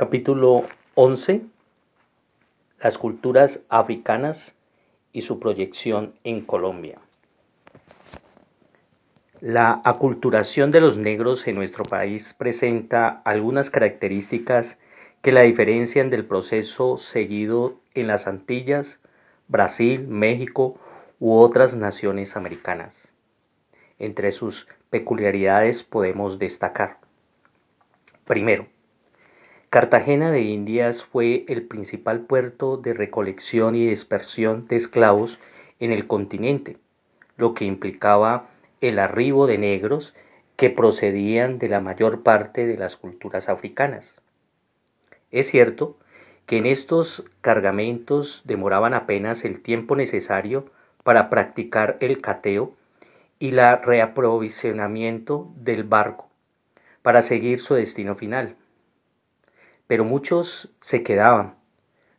Capítulo 11. Las culturas africanas y su proyección en Colombia. La aculturación de los negros en nuestro país presenta algunas características que la diferencian del proceso seguido en las Antillas, Brasil, México u otras naciones americanas. Entre sus peculiaridades podemos destacar. Primero, Cartagena de Indias fue el principal puerto de recolección y dispersión de esclavos en el continente, lo que implicaba el arribo de negros que procedían de la mayor parte de las culturas africanas. Es cierto que en estos cargamentos demoraban apenas el tiempo necesario para practicar el cateo y el reaprovisionamiento del barco para seguir su destino final pero muchos se quedaban,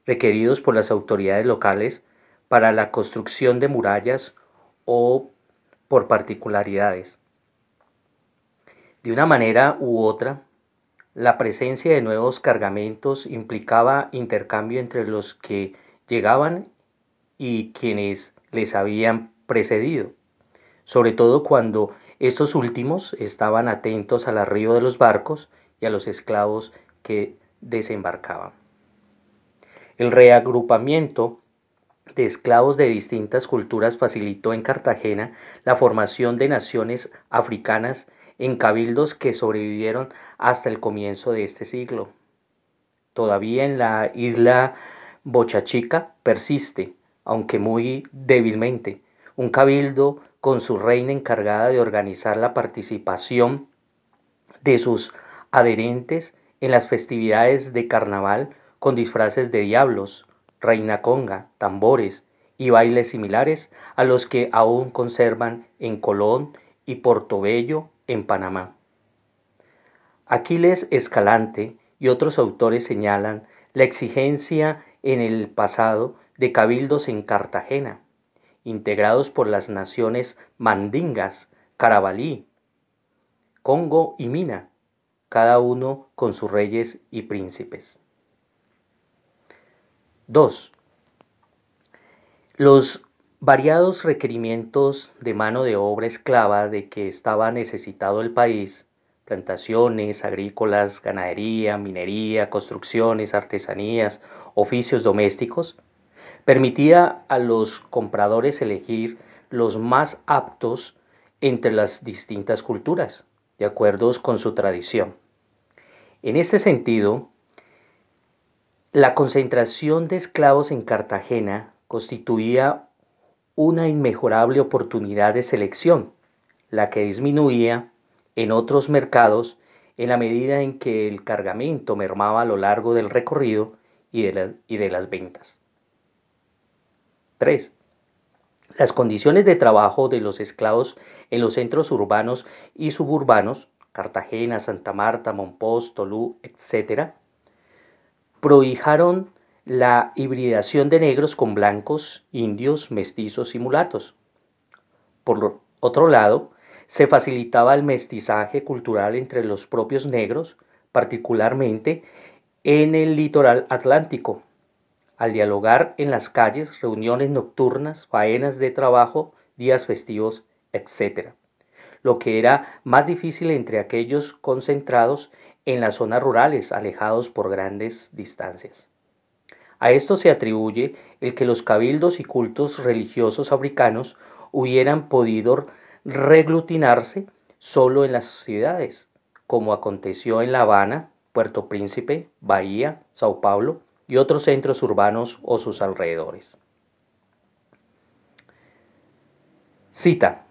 requeridos por las autoridades locales para la construcción de murallas o por particularidades. De una manera u otra, la presencia de nuevos cargamentos implicaba intercambio entre los que llegaban y quienes les habían precedido, sobre todo cuando estos últimos estaban atentos al arribo de los barcos y a los esclavos que desembarcaban. El reagrupamiento de esclavos de distintas culturas facilitó en Cartagena la formación de naciones africanas en cabildos que sobrevivieron hasta el comienzo de este siglo. Todavía en la isla Bochachica persiste, aunque muy débilmente, un cabildo con su reina encargada de organizar la participación de sus adherentes en las festividades de carnaval con disfraces de diablos, reina conga, tambores y bailes similares a los que aún conservan en Colón y Portobello en Panamá. Aquiles Escalante y otros autores señalan la exigencia en el pasado de cabildos en Cartagena, integrados por las naciones mandingas, Carabalí, Congo y Mina, cada uno con sus reyes y príncipes. 2. Los variados requerimientos de mano de obra esclava de que estaba necesitado el país, plantaciones agrícolas, ganadería, minería, construcciones, artesanías, oficios domésticos, permitía a los compradores elegir los más aptos entre las distintas culturas de acuerdo con su tradición. En este sentido, la concentración de esclavos en Cartagena constituía una inmejorable oportunidad de selección, la que disminuía en otros mercados en la medida en que el cargamento mermaba a lo largo del recorrido y de, las ventas. 3. Las condiciones de trabajo de los esclavos en los centros urbanos y suburbanos, Cartagena, Santa Marta, Monpós, Tolú, etc., prohijaron la hibridación de negros con blancos, indios, mestizos y mulatos. Por otro lado, se facilitaba el mestizaje cultural entre los propios negros, particularmente en el litoral atlántico, al dialogar en las calles, reuniones nocturnas, faenas de trabajo, días festivos, etc. Lo que era más difícil entre aquellos concentrados en las zonas rurales, alejados por grandes distancias. A esto se atribuye el que los cabildos y cultos religiosos africanos hubieran podido reglutinarse solo en las ciudades, como aconteció en La Habana, Puerto Príncipe, Bahía, Sao Paulo, y otros centros urbanos o sus alrededores. Cita,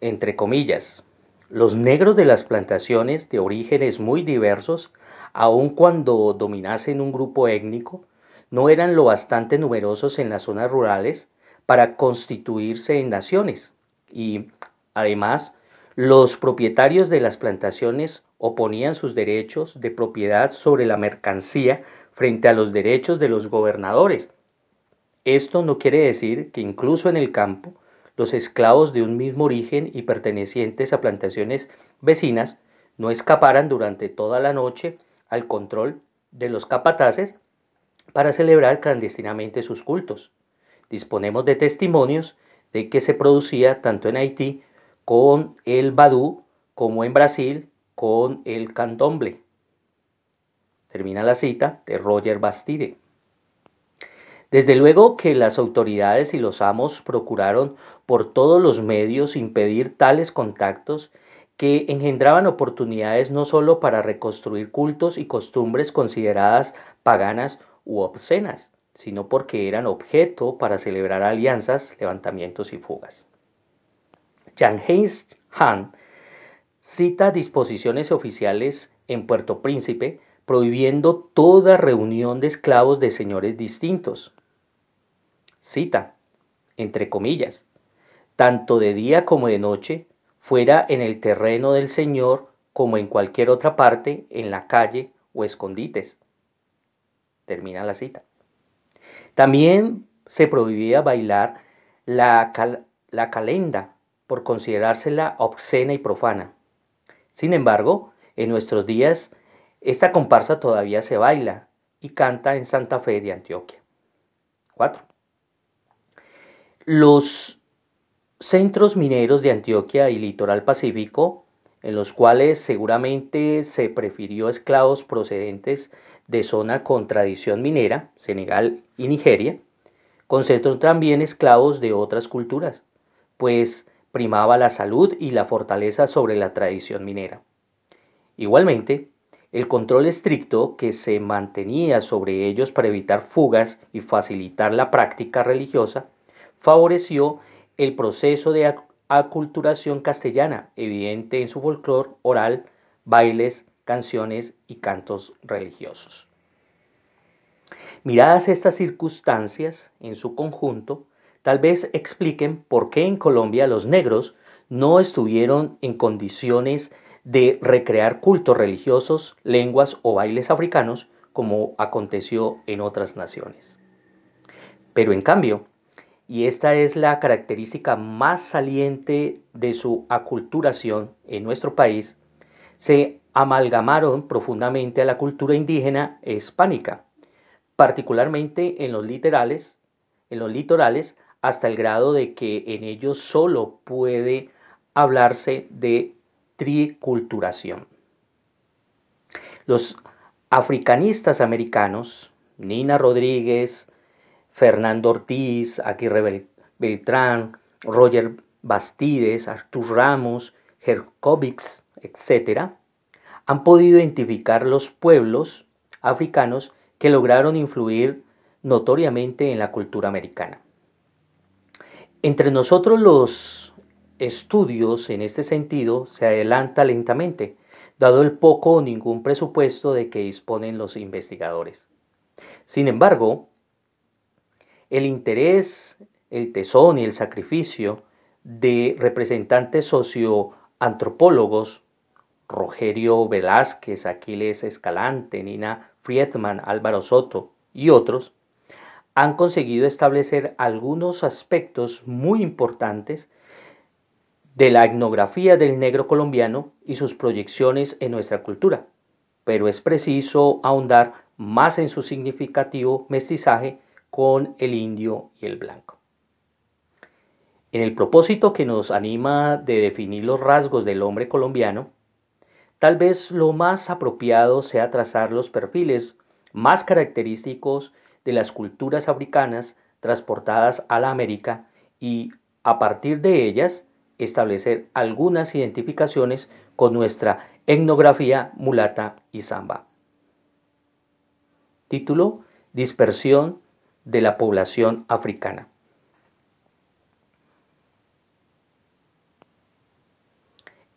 entre comillas, los negros de las plantaciones de orígenes muy diversos, aun cuando dominasen un grupo étnico, no eran lo bastante numerosos en las zonas rurales para constituirse en naciones y, además, los propietarios de las plantaciones oponían sus derechos de propiedad sobre la mercancía frente a los derechos de los gobernadores. Esto no quiere decir que incluso en el campo los esclavos de un mismo origen y pertenecientes a plantaciones vecinas no escaparan durante toda la noche al control de los capataces para celebrar clandestinamente sus cultos. Disponemos de testimonios de que se producía tanto en Haití con el badú como en Brasil con el candomble. Termina la cita de Roger Bastide. Desde luego que las autoridades y los amos procuraron por todos los medios impedir tales contactos que engendraban oportunidades no solo para reconstruir cultos y costumbres consideradas paganas u obscenas, sino porque eran objeto para celebrar alianzas, levantamientos y fugas. Jan Heinz Hahn cita disposiciones oficiales en Puerto Príncipe prohibiendo toda reunión de esclavos de señores distintos. Cita, entre comillas, tanto de día como de noche, fuera en el terreno del Señor como en cualquier otra parte, en la calle o escondites. Termina la cita. También se prohibía bailar la, la calenda por considerársela obscena y profana. Sin embargo, en nuestros días esta comparsa todavía se baila y canta en Santa Fe de Antioquia. 4. Los centros mineros de Antioquia y litoral pacífico, en los cuales seguramente se prefirió esclavos procedentes de zona con tradición minera, Senegal y Nigeria, concentran también esclavos de otras culturas, pues primaba la salud y la fortaleza sobre la tradición minera. Igualmente, el control estricto que se mantenía sobre ellos para evitar fugas y facilitar la práctica religiosa favoreció el proceso de aculturación castellana, evidente en su folclore oral, bailes, canciones y cantos religiosos. Miradas estas circunstancias en su conjunto, tal vez expliquen por qué en Colombia los negros no estuvieron en condiciones de recrear cultos religiosos, lenguas o bailes africanos como aconteció en otras naciones. Pero en cambio, y esta es la característica más saliente de su aculturación en nuestro país, se amalgamaron profundamente a la cultura indígena hispánica, particularmente en los literales, en los litorales, hasta el grado de que en ellos solo puede hablarse de triculturación. Los africanistas americanos, Nina Rodríguez, Fernando Ortiz, Aguirre Beltrán, Roger Bastides, Artur Ramos, Herkovics, etc., han podido identificar los pueblos africanos que lograron influir notoriamente en la cultura americana. Entre nosotros los estudios en este sentido se adelanta lentamente, dado el poco o ningún presupuesto de que disponen los investigadores. Sin embargo, el interés, el tesón y el sacrificio de representantes socioantropólogos, Rogerio Velázquez, Aquiles Escalante, Nina Friedman, Álvaro Soto y otros, han conseguido establecer algunos aspectos muy importantes de la etnografía del negro colombiano y sus proyecciones en nuestra cultura, pero es preciso ahondar más en su significativo mestizaje con el indio y el blanco. En el propósito que nos anima de definir los rasgos del hombre colombiano, tal vez lo más apropiado sea trazar los perfiles más característicos de las culturas africanas transportadas a la América y, a partir de ellas, establecer algunas identificaciones con nuestra etnografía mulata y samba. Título, Dispersión de la población africana.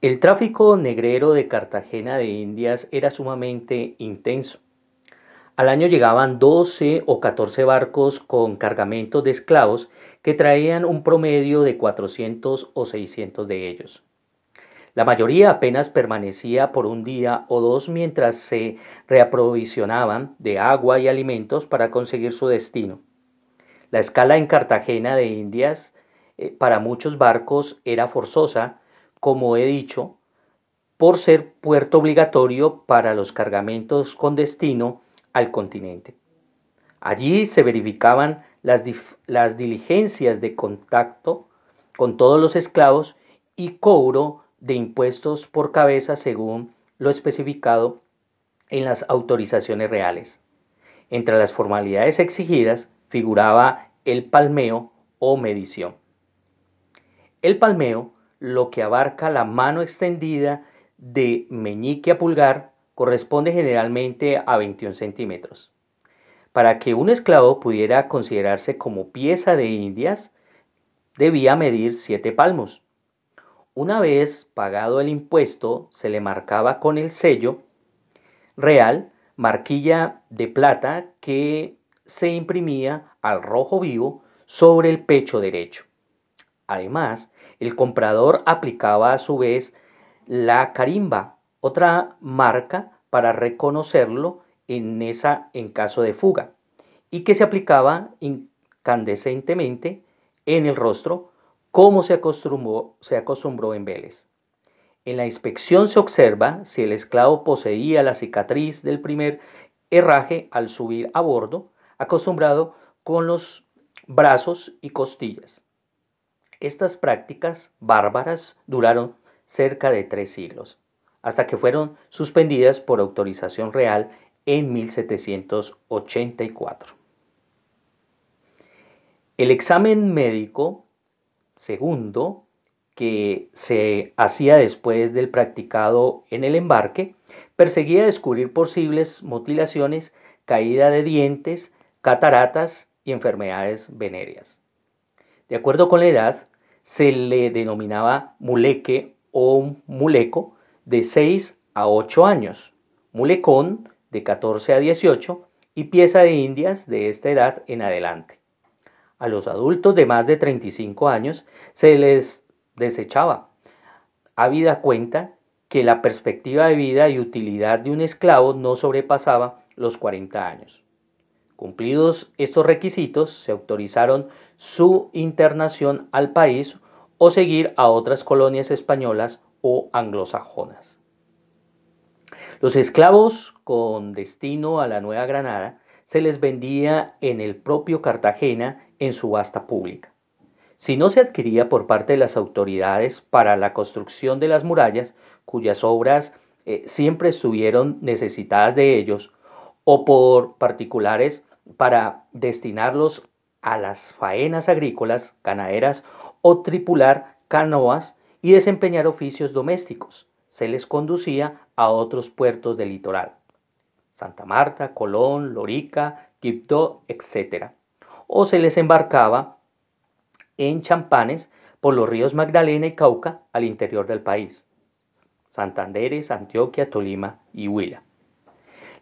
El tráfico negrero de Cartagena de Indias era sumamente intenso. Al año llegaban 12 o 14 barcos con cargamentos de esclavos que traían un promedio de 400 o 600 de ellos. La mayoría apenas permanecía por un día o dos mientras se reaprovisionaban de agua y alimentos para conseguir su destino. La escala en Cartagena de Indias eh, para muchos barcos era forzosa, como he dicho, por ser puerto obligatorio para los cargamentos con destino al continente. Allí se verificaban las, las diligencias de contacto con todos los esclavos y cobro de impuestos por cabeza según lo especificado en las autorizaciones reales. Entre las formalidades exigidas figuraba el palmeo o medición. El palmeo, lo que abarca la mano extendida de meñique a pulgar, corresponde generalmente a 21 centímetros. Para que un esclavo pudiera considerarse como pieza de indias, debía medir 7 palmos. Una vez pagado el impuesto, se le marcaba con el sello real marquilla de plata que se imprimía al rojo vivo sobre el pecho derecho. Además, el comprador aplicaba a su vez la carimba, otra marca para reconocerlo en, esa, en caso de fuga, y que se aplicaba incandescentemente en el rostro, como se acostumbró, se acostumbró en Vélez. En la inspección se observa si el esclavo poseía la cicatriz del primer herraje al subir a bordo, acostumbrado con los brazos y costillas. Estas prácticas bárbaras duraron cerca de tres siglos, hasta que fueron suspendidas por autorización real en 1784. El examen médico segundo que se hacía después del practicado en el embarque, perseguía descubrir posibles mutilaciones, caída de dientes, cataratas y enfermedades venéreas. De acuerdo con la edad, se le denominaba muleque o muleco de 6 a 8 años, mulecón de 14 a 18 y pieza de indias de esta edad en adelante. A los adultos de más de 35 años se les desechaba. Habida cuenta que la perspectiva de vida y utilidad de un esclavo no sobrepasaba los 40 años. Cumplidos estos requisitos, se autorizaron su internación al país o seguir a otras colonias españolas o anglosajonas. Los esclavos con destino a la Nueva Granada se les vendía en el propio Cartagena en subasta pública. Si no se adquiría por parte de las autoridades para la construcción de las murallas, cuyas obras eh, siempre estuvieron necesitadas de ellos, o por particulares para destinarlos a las faenas agrícolas, ganaderas o tripular canoas y desempeñar oficios domésticos, se les conducía a otros puertos del litoral. Santa Marta, Colón, Lorica, Quibdó, etc. O se les embarcaba en champanes por los ríos Magdalena y Cauca al interior del país, Santanderes, Antioquia, Tolima y Huila.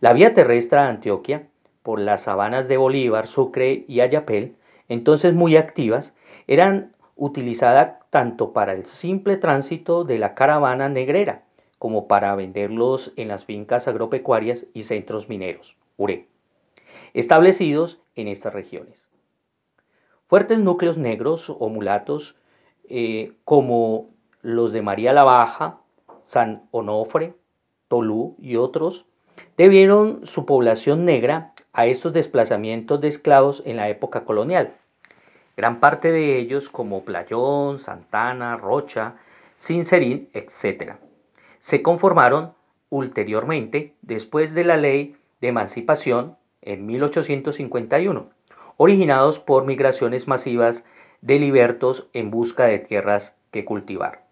La vía terrestre a Antioquia, por las sabanas de Bolívar, Sucre y Ayapel, entonces muy activas, eran utilizadas tanto para el simple tránsito de la caravana negrera como para venderlos en las fincas agropecuarias y centros mineros, URE, establecidos en estas regiones. Fuertes núcleos negros o mulatos eh, como los de María la Baja, San Onofre, Tolú y otros, debieron su población negra a estos desplazamientos de esclavos en la época colonial. Gran parte de ellos, como Playón, Santana, Rocha, Sincerín, etc., se conformaron ulteriormente después de la ley de emancipación en 1851 originados por migraciones masivas de libertos en busca de tierras que cultivar.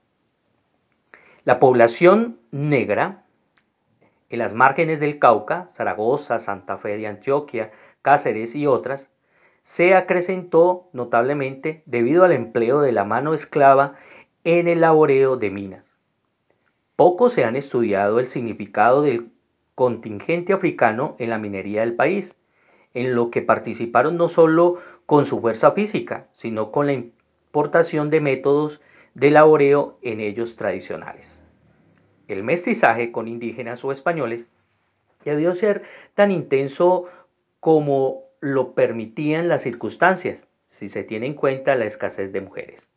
La población negra en las márgenes del Cauca, Zaragoza, Santa Fe de Antioquia, Cáceres y otras, se acrecentó notablemente debido al empleo de la mano esclava en el laboreo de minas. Poco se han estudiado el significado del contingente africano en la minería del país, en lo que participaron no solo con su fuerza física, sino con la importación de métodos de laboreo en ellos tradicionales. El mestizaje con indígenas o españoles debió ser tan intenso como lo permitían las circunstancias, si se tiene en cuenta la escasez de mujeres.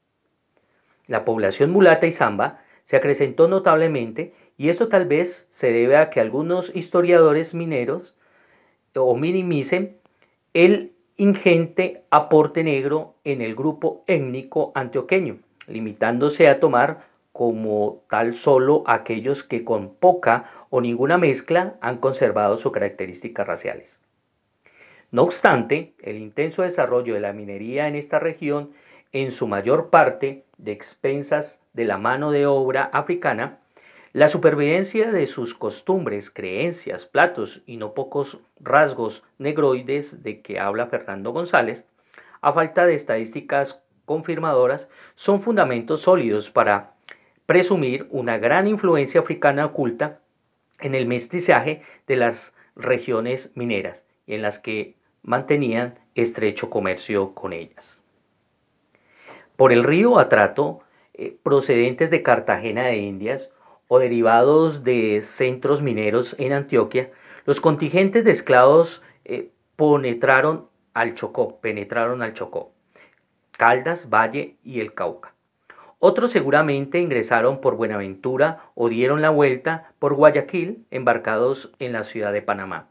La población mulata y zamba se acrecentó notablemente y esto tal vez se debe a que algunos historiadores mineros o minimicen el ingente aporte negro en el grupo étnico antioqueño, limitándose a tomar como tal solo aquellos que con poca o ninguna mezcla han conservado sus características raciales. No obstante, el intenso desarrollo de la minería en esta región, en su mayor parte de expensas de la mano de obra africana, la supervivencia de sus costumbres, creencias, platos y no pocos rasgos negroides de que habla Fernando González, a falta de estadísticas confirmadoras, son fundamentos sólidos para presumir una gran influencia africana oculta en el mestizaje de las regiones mineras y en las que mantenían estrecho comercio con ellas. Por el río Atrato, eh, procedentes de Cartagena de Indias o derivados de centros mineros en Antioquia, los contingentes de esclavos eh, penetraron al Chocó, penetraron al Chocó, Caldas, Valle y el Cauca. Otros seguramente ingresaron por Buenaventura o dieron la vuelta por Guayaquil, embarcados en la ciudad de Panamá.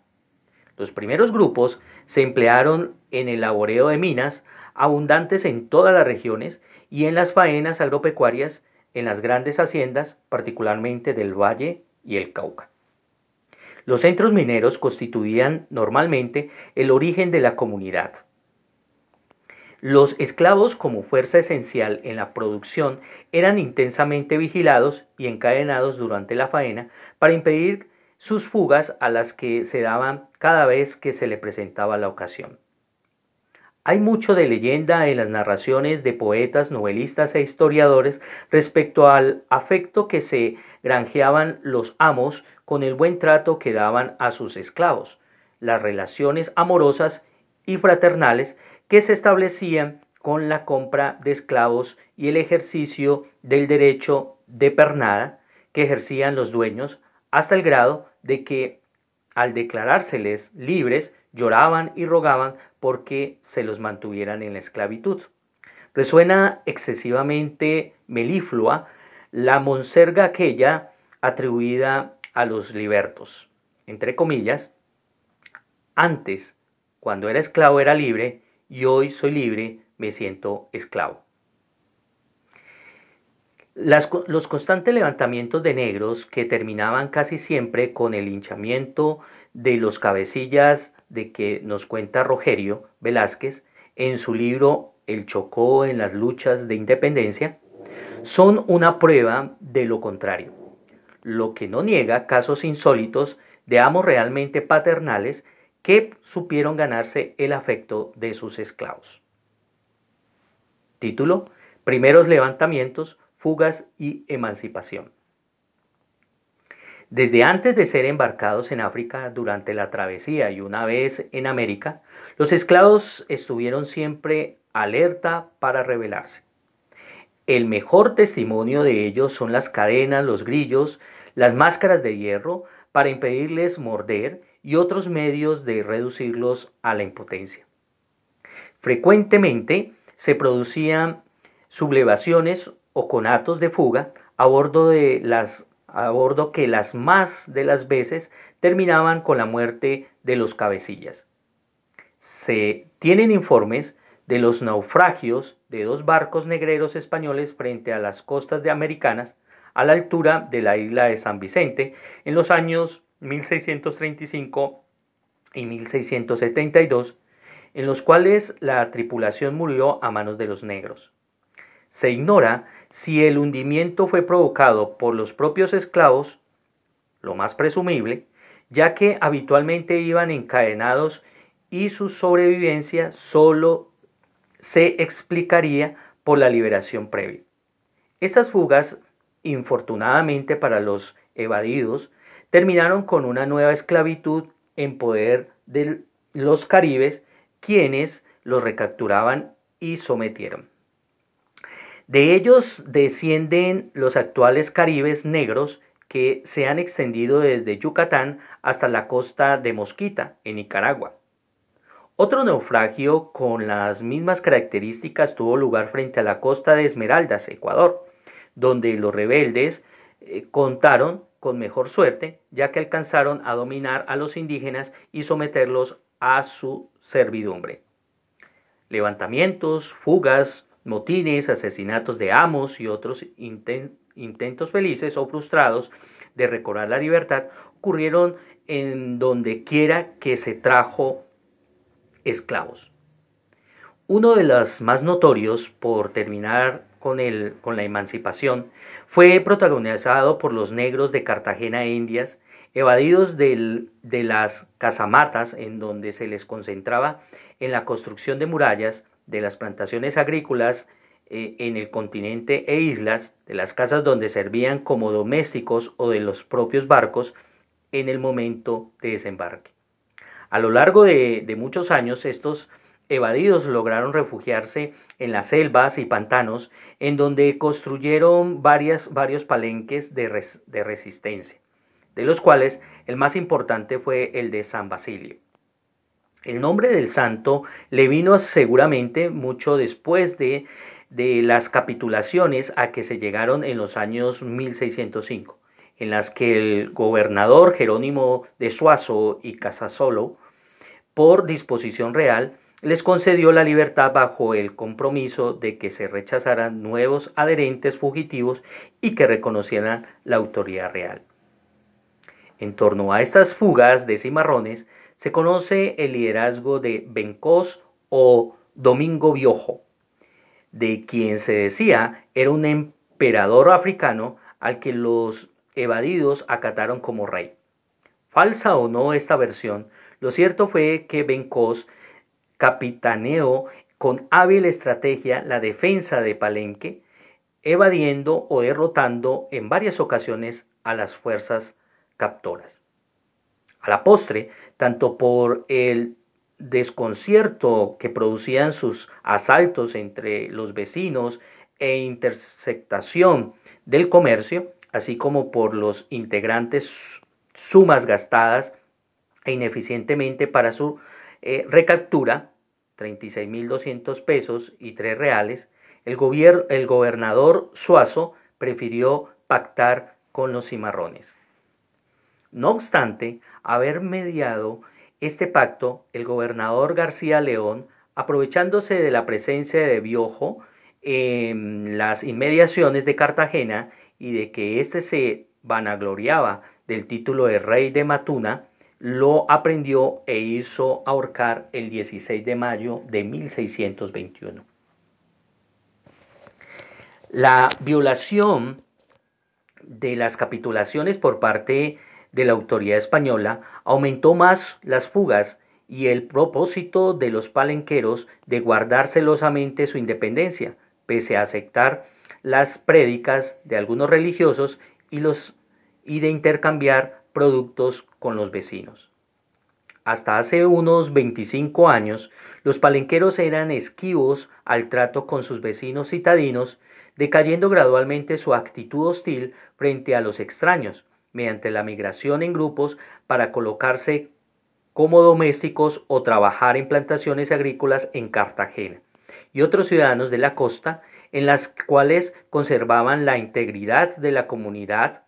Los primeros grupos se emplearon en el laboreo de minas, abundantes en todas las regiones, y en las faenas agropecuarias en las grandes haciendas, particularmente del Valle y el Cauca. Los centros mineros constituían normalmente el origen de la comunidad. Los esclavos como fuerza esencial en la producción eran intensamente vigilados y encadenados durante la faena para impedir sus fugas a las que se daban cada vez que se le presentaba la ocasión. Hay mucho de leyenda en las narraciones de poetas, novelistas e historiadores respecto al afecto que se granjeaban los amos con el buen trato que daban a sus esclavos, las relaciones amorosas y fraternales que se establecían con la compra de esclavos y el ejercicio del derecho de pernada que ejercían los dueños hasta el grado de que al declarárseles libres lloraban y rogaban porque se los mantuvieran en la esclavitud. Resuena excesivamente meliflua la monserga aquella atribuida a los libertos. Entre comillas, antes, cuando era esclavo era libre, y hoy soy libre, me siento esclavo. los constantes levantamientos de negros que terminaban casi siempre con el hinchamiento de los cabecillas de que nos cuenta Rogerio Velázquez en su libro El Chocó en las luchas de independencia, son una prueba de lo contrario, lo que no niega casos insólitos de amos realmente paternales que supieron ganarse el afecto de sus esclavos. Título, Primeros levantamientos, fugas y emancipación. Desde antes de ser embarcados en África durante la travesía y una vez en América, los esclavos estuvieron siempre alerta para rebelarse. El mejor testimonio de ellos son las cadenas, los grillos, las máscaras de hierro para impedirles morder y otros medios de reducirlos a la impotencia. Frecuentemente se producían sublevaciones o conatos de fuga a bordo, de las, a bordo que las más de las veces terminaban con la muerte de los cabecillas. Se tienen informes de los naufragios de dos barcos negreros españoles frente a las costas de Americanas a la altura de la isla de San Vicente en los años 1635 y 1672, en los cuales la tripulación murió a manos de los negros. Se ignora si el hundimiento fue provocado por los propios esclavos, lo más presumible, ya que habitualmente iban encadenados y su sobrevivencia solo se explicaría por la liberación previa. Estas fugas, infortunadamente para los evadidos, terminaron con una nueva esclavitud en poder de los caribes, quienes los recapturaban y sometieron. De ellos descienden los actuales caribes negros que se han extendido desde Yucatán hasta la costa de Mosquita, en Nicaragua. Otro naufragio con las mismas características tuvo lugar frente a la costa de Esmeraldas, Ecuador, donde los rebeldes eh, contaron con mejor suerte, ya que alcanzaron a dominar a los indígenas y someterlos a su servidumbre. Levantamientos, fugas, motines, asesinatos de amos y otros intentos felices o frustrados de recobrar la libertad ocurrieron en donde quiera que se trajo esclavos. Uno de los más notorios, por terminar con, el, con la emancipación, fue protagonizado por los negros de Cartagena e Indias, evadidos de las casamatas en donde se les concentraba en la construcción de murallas, de las plantaciones agrícolas eh, en el continente e islas, de las casas donde servían como domésticos o de los propios barcos en el momento de desembarque. A lo largo de, de muchos años estos evadidos lograron refugiarse en las selvas y pantanos, en donde construyeron varias, varios palenques de, de resistencia, de los cuales el más importante fue el de San Basilio. El nombre del santo le vino seguramente mucho después de, de las capitulaciones a que se llegaron en los años 1605, en las que el gobernador Jerónimo de Suazo y Casasolo, por disposición real, les concedió la libertad bajo el compromiso de que se rechazaran nuevos adherentes fugitivos y que reconocieran la autoridad real. En torno a estas fugas de cimarrones se conoce el liderazgo de Bencos o Domingo Biojo, de quien se decía era un emperador africano al que los evadidos acataron como rey. Falsa o no esta versión, lo cierto fue que Bencos capitaneó con hábil estrategia la defensa de Palenque, evadiendo o derrotando en varias ocasiones a las fuerzas captoras. A la postre, tanto por el desconcierto que producían sus asaltos entre los vecinos e intersectación del comercio, así como por los integrantes sumas gastadas e ineficientemente para su eh, recaptura, 36.200 pesos y 3 reales, el gobernador Suazo prefirió pactar con los cimarrones. No obstante, haber mediado este pacto, el gobernador García León, aprovechándose de la presencia de Biojo en las inmediaciones de Cartagena y de que éste se vanagloriaba del título de rey de Matuna, lo aprendió e hizo ahorcar el 16 de mayo de 1621. La violación de las capitulaciones por parte de la autoridad española aumentó más las fugas y el propósito de los palenqueros de guardar celosamente su independencia, pese a aceptar las prédicas de algunos religiosos y, los, y de intercambiar productos con los vecinos. Hasta hace unos 25 años, los palenqueros eran esquivos al trato con sus vecinos citadinos, decayendo gradualmente su actitud hostil frente a los extraños, mediante la migración en grupos para colocarse como domésticos o trabajar en plantaciones agrícolas en Cartagena, y otros ciudadanos de la costa, en las cuales conservaban la integridad de la comunidad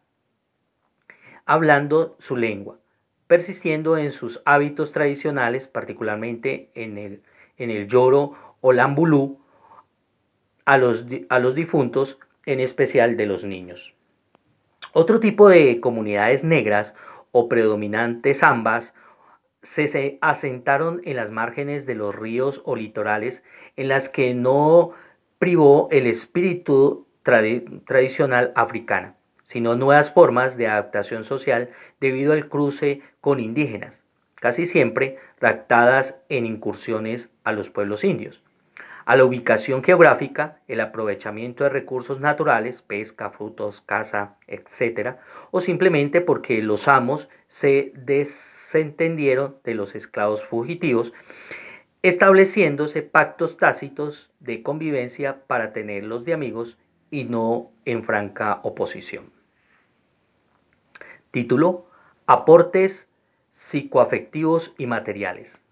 hablando su lengua, persistiendo en sus hábitos tradicionales, particularmente en el, en el lloro o lambulú a los, a los difuntos, en especial de los niños. Otro tipo de comunidades negras o predominantes ambas se, se, asentaron en las márgenes de los ríos o litorales en las que no privó el espíritu tradicional africano sino nuevas formas de adaptación social debido al cruce con indígenas, casi siempre raptadas en incursiones a los pueblos indios. A la ubicación geográfica, el aprovechamiento de recursos naturales, pesca, frutos, caza, etc., o simplemente porque los amos se desentendieron de los esclavos fugitivos, estableciéndose pactos tácitos de convivencia para tenerlos de amigos y no en franca oposición. Título, Aportes psicoafectivos y materiales.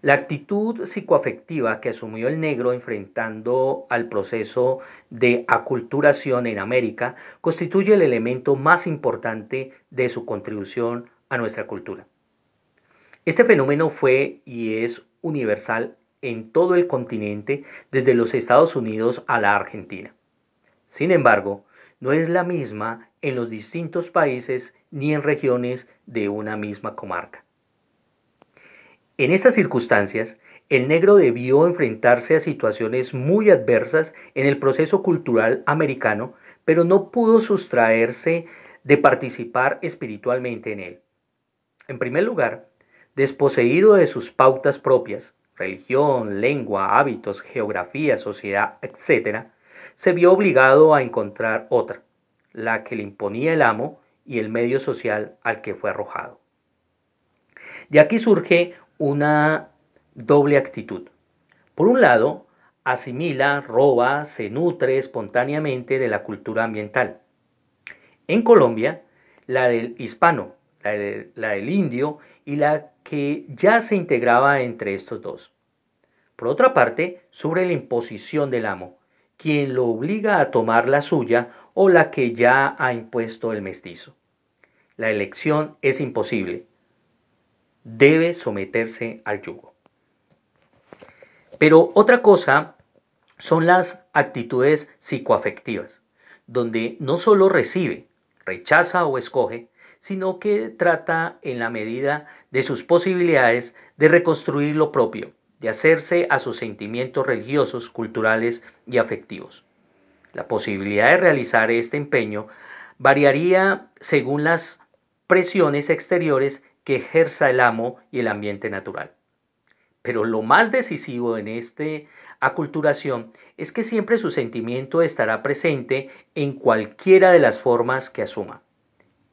La actitud psicoafectiva que asumió el negro enfrentando al proceso de aculturación en América constituye el elemento más importante de su contribución a nuestra cultura. Este fenómeno fue y es universal en todo el continente, desde los Estados Unidos a la Argentina. Sin embargo, no es la misma en los distintos países ni en regiones de una misma comarca. En estas circunstancias, el negro debió enfrentarse a situaciones muy adversas en el proceso cultural americano, pero no pudo sustraerse de participar espiritualmente en él. En primer lugar, desposeído de sus pautas propias, religión, lengua, hábitos, geografía, sociedad, etc., se vio obligado a encontrar otra, la que le imponía el amo y el medio social al que fue arrojado. De aquí surge una doble actitud. Por un lado, asimila, roba, se nutre espontáneamente de la cultura ambiental. En Colombia, la del hispano, la, del indio y la que ya se integraba entre estos dos. Por otra parte, sobre la imposición del amo, quien lo obliga a tomar la suya o la que ya ha impuesto el mestizo. La elección es imposible, debe someterse al yugo. Pero otra cosa son las actitudes psicoafectivas, donde no solo recibe, rechaza o escoge, sino que trata en la medida de sus posibilidades de reconstruir lo propio, de hacerse a sus sentimientos religiosos, culturales y afectivos. La posibilidad de realizar este empeño variaría según las presiones exteriores que ejerza el amo y el ambiente natural. Pero lo más decisivo en esta aculturación es que siempre su sentimiento estará presente en cualquiera de las formas que asuma.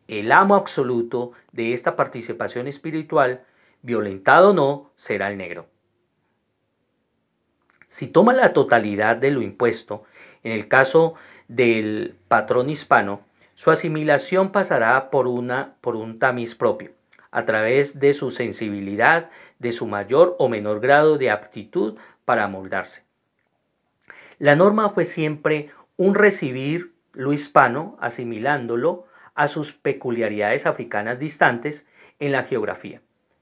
El amo absoluto de esta participación espiritual, violentado o no, será el negro. Si toma la totalidad de lo impuesto, en el caso del patrón hispano, su asimilación pasará por, una, por un tamiz propio a través de su sensibilidad, de su mayor o menor grado de aptitud para moldarse. La norma fue siempre un recibir lo hispano, asimilándolo a sus peculiaridades africanas distantes en la geografía,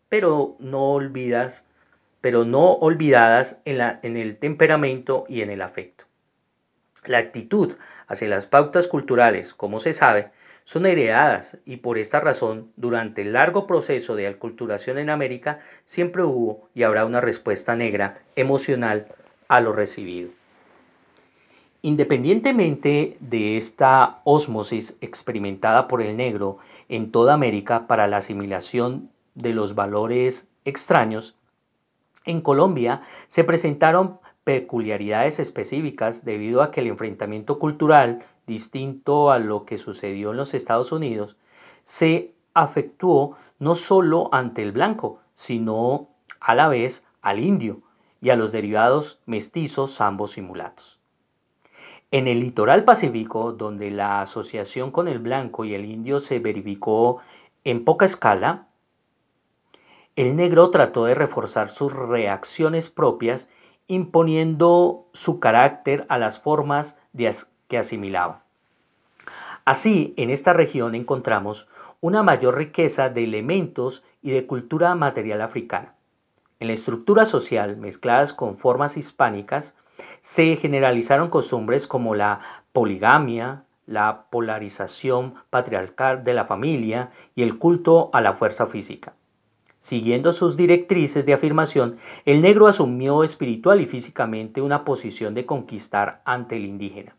pero no pero no olvidadas en, la, en el temperamento y en el afecto. La actitud hacia las pautas culturales, como se sabe, son heredadas y por esta razón, durante el largo proceso de aculturación en América, siempre hubo y habrá una respuesta negra emocional a lo recibido. Independientemente de esta ósmosis experimentada por el negro en toda América para la asimilación de los valores extraños, en Colombia se presentaron peculiaridades específicas debido a que el enfrentamiento cultural distinto a lo que sucedió en los Estados Unidos, se afectuó no solo ante el blanco, sino a la vez al indio y a los derivados mestizos, ambos y mulatos. En el litoral pacífico, donde la asociación con el blanco y el indio se verificó en poca escala, el negro trató de reforzar sus reacciones propias imponiendo su carácter a las formas de, que asimilaba. Así, en esta región encontramos una mayor riqueza de elementos y de cultura material africana. En la estructura social, mezcladas con formas hispánicas, se generalizaron costumbres como la poligamia, la polarización patriarcal de la familia y el culto a la fuerza física. Siguiendo sus directrices de afirmación, el negro asumió espiritual y físicamente una posición de conquistar ante el indígena.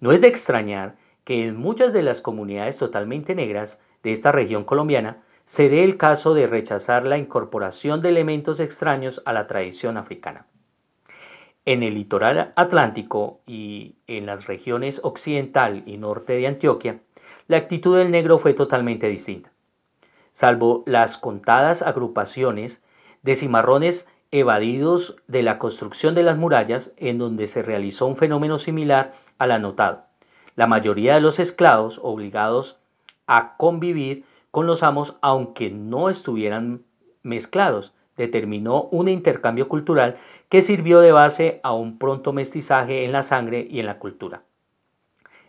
No es de extrañar que en muchas de las comunidades totalmente negras de esta región colombiana se dé el caso de rechazar la incorporación de elementos extraños a la tradición africana. En el litoral atlántico y en las regiones occidental y norte de Antioquia, la actitud del negro fue totalmente distinta. Salvo las contadas agrupaciones de cimarrones evadidos de la construcción de las murallas, en donde se realizó un fenómeno similar al anotado. La mayoría de los esclavos obligados a convivir con los amos, aunque no estuvieran mezclados, determinó un intercambio cultural que sirvió de base a un pronto mestizaje en la sangre y en la cultura.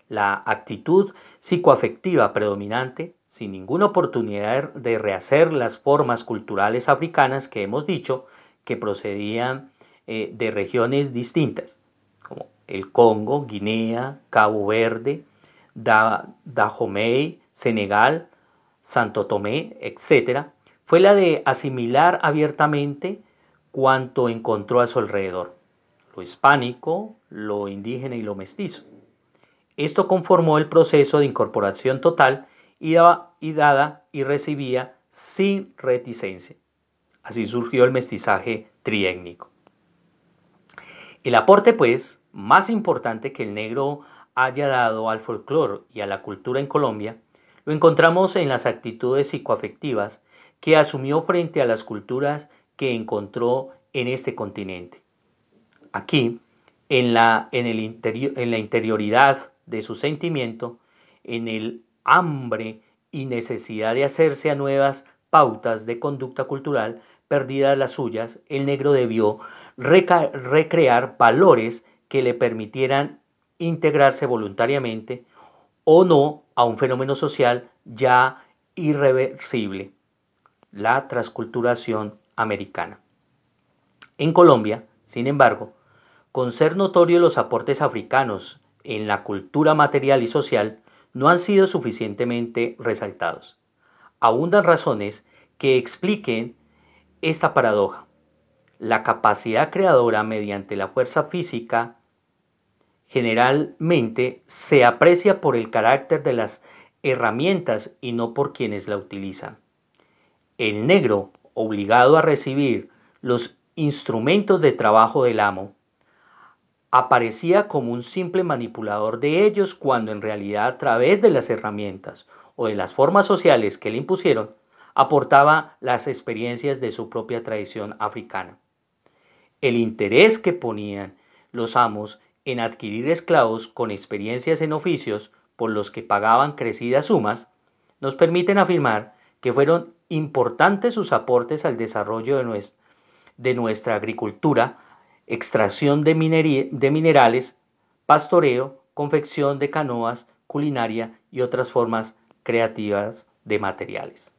La actitud psicoafectiva predominante, sin ninguna oportunidad de rehacer las formas culturales africanas que hemos dicho que procedían eh, de regiones distintas, el Congo, Guinea, Cabo Verde, Dahomey, Senegal, Santo Tomé, etc., fue la de asimilar abiertamente cuanto encontró a su alrededor, lo hispánico, lo indígena y lo mestizo. Esto conformó el proceso de incorporación total y daba y, dada y recibía sin reticencia. Así surgió el mestizaje triétnico. El aporte, pues, más importante que el negro haya dado al folclore y a la cultura en Colombia, lo encontramos en las actitudes psicoafectivas que asumió frente a las culturas que encontró en este continente. Aquí, en la, en el en la interioridad de su sentimiento, en el hambre y necesidad de hacerse a nuevas pautas de conducta cultural, perdidas las suyas, el negro debió recrear valores que le permitieran integrarse voluntariamente o no a un fenómeno social ya irreversible, la transculturación americana. En Colombia, sin embargo, con ser notorios los aportes africanos en la cultura material y social, no han sido suficientemente resaltados. Abundan razones que expliquen esta paradoja. La capacidad creadora mediante la fuerza física generalmente se aprecia por el carácter de las herramientas y no por quienes la utilizan. El negro, obligado a recibir los instrumentos de trabajo del amo, aparecía como un simple manipulador de ellos cuando en realidad a través de las herramientas o de las formas sociales que le impusieron, aportaba las experiencias de su propia tradición africana. El interés que ponían los amos en adquirir esclavos con experiencias en oficios por los que pagaban crecidas sumas, nos permiten afirmar que fueron importantes sus aportes al desarrollo de nuestra, agricultura, extracción de, de minerales, pastoreo, confección de canoas, culinaria y otras formas creativas de materiales.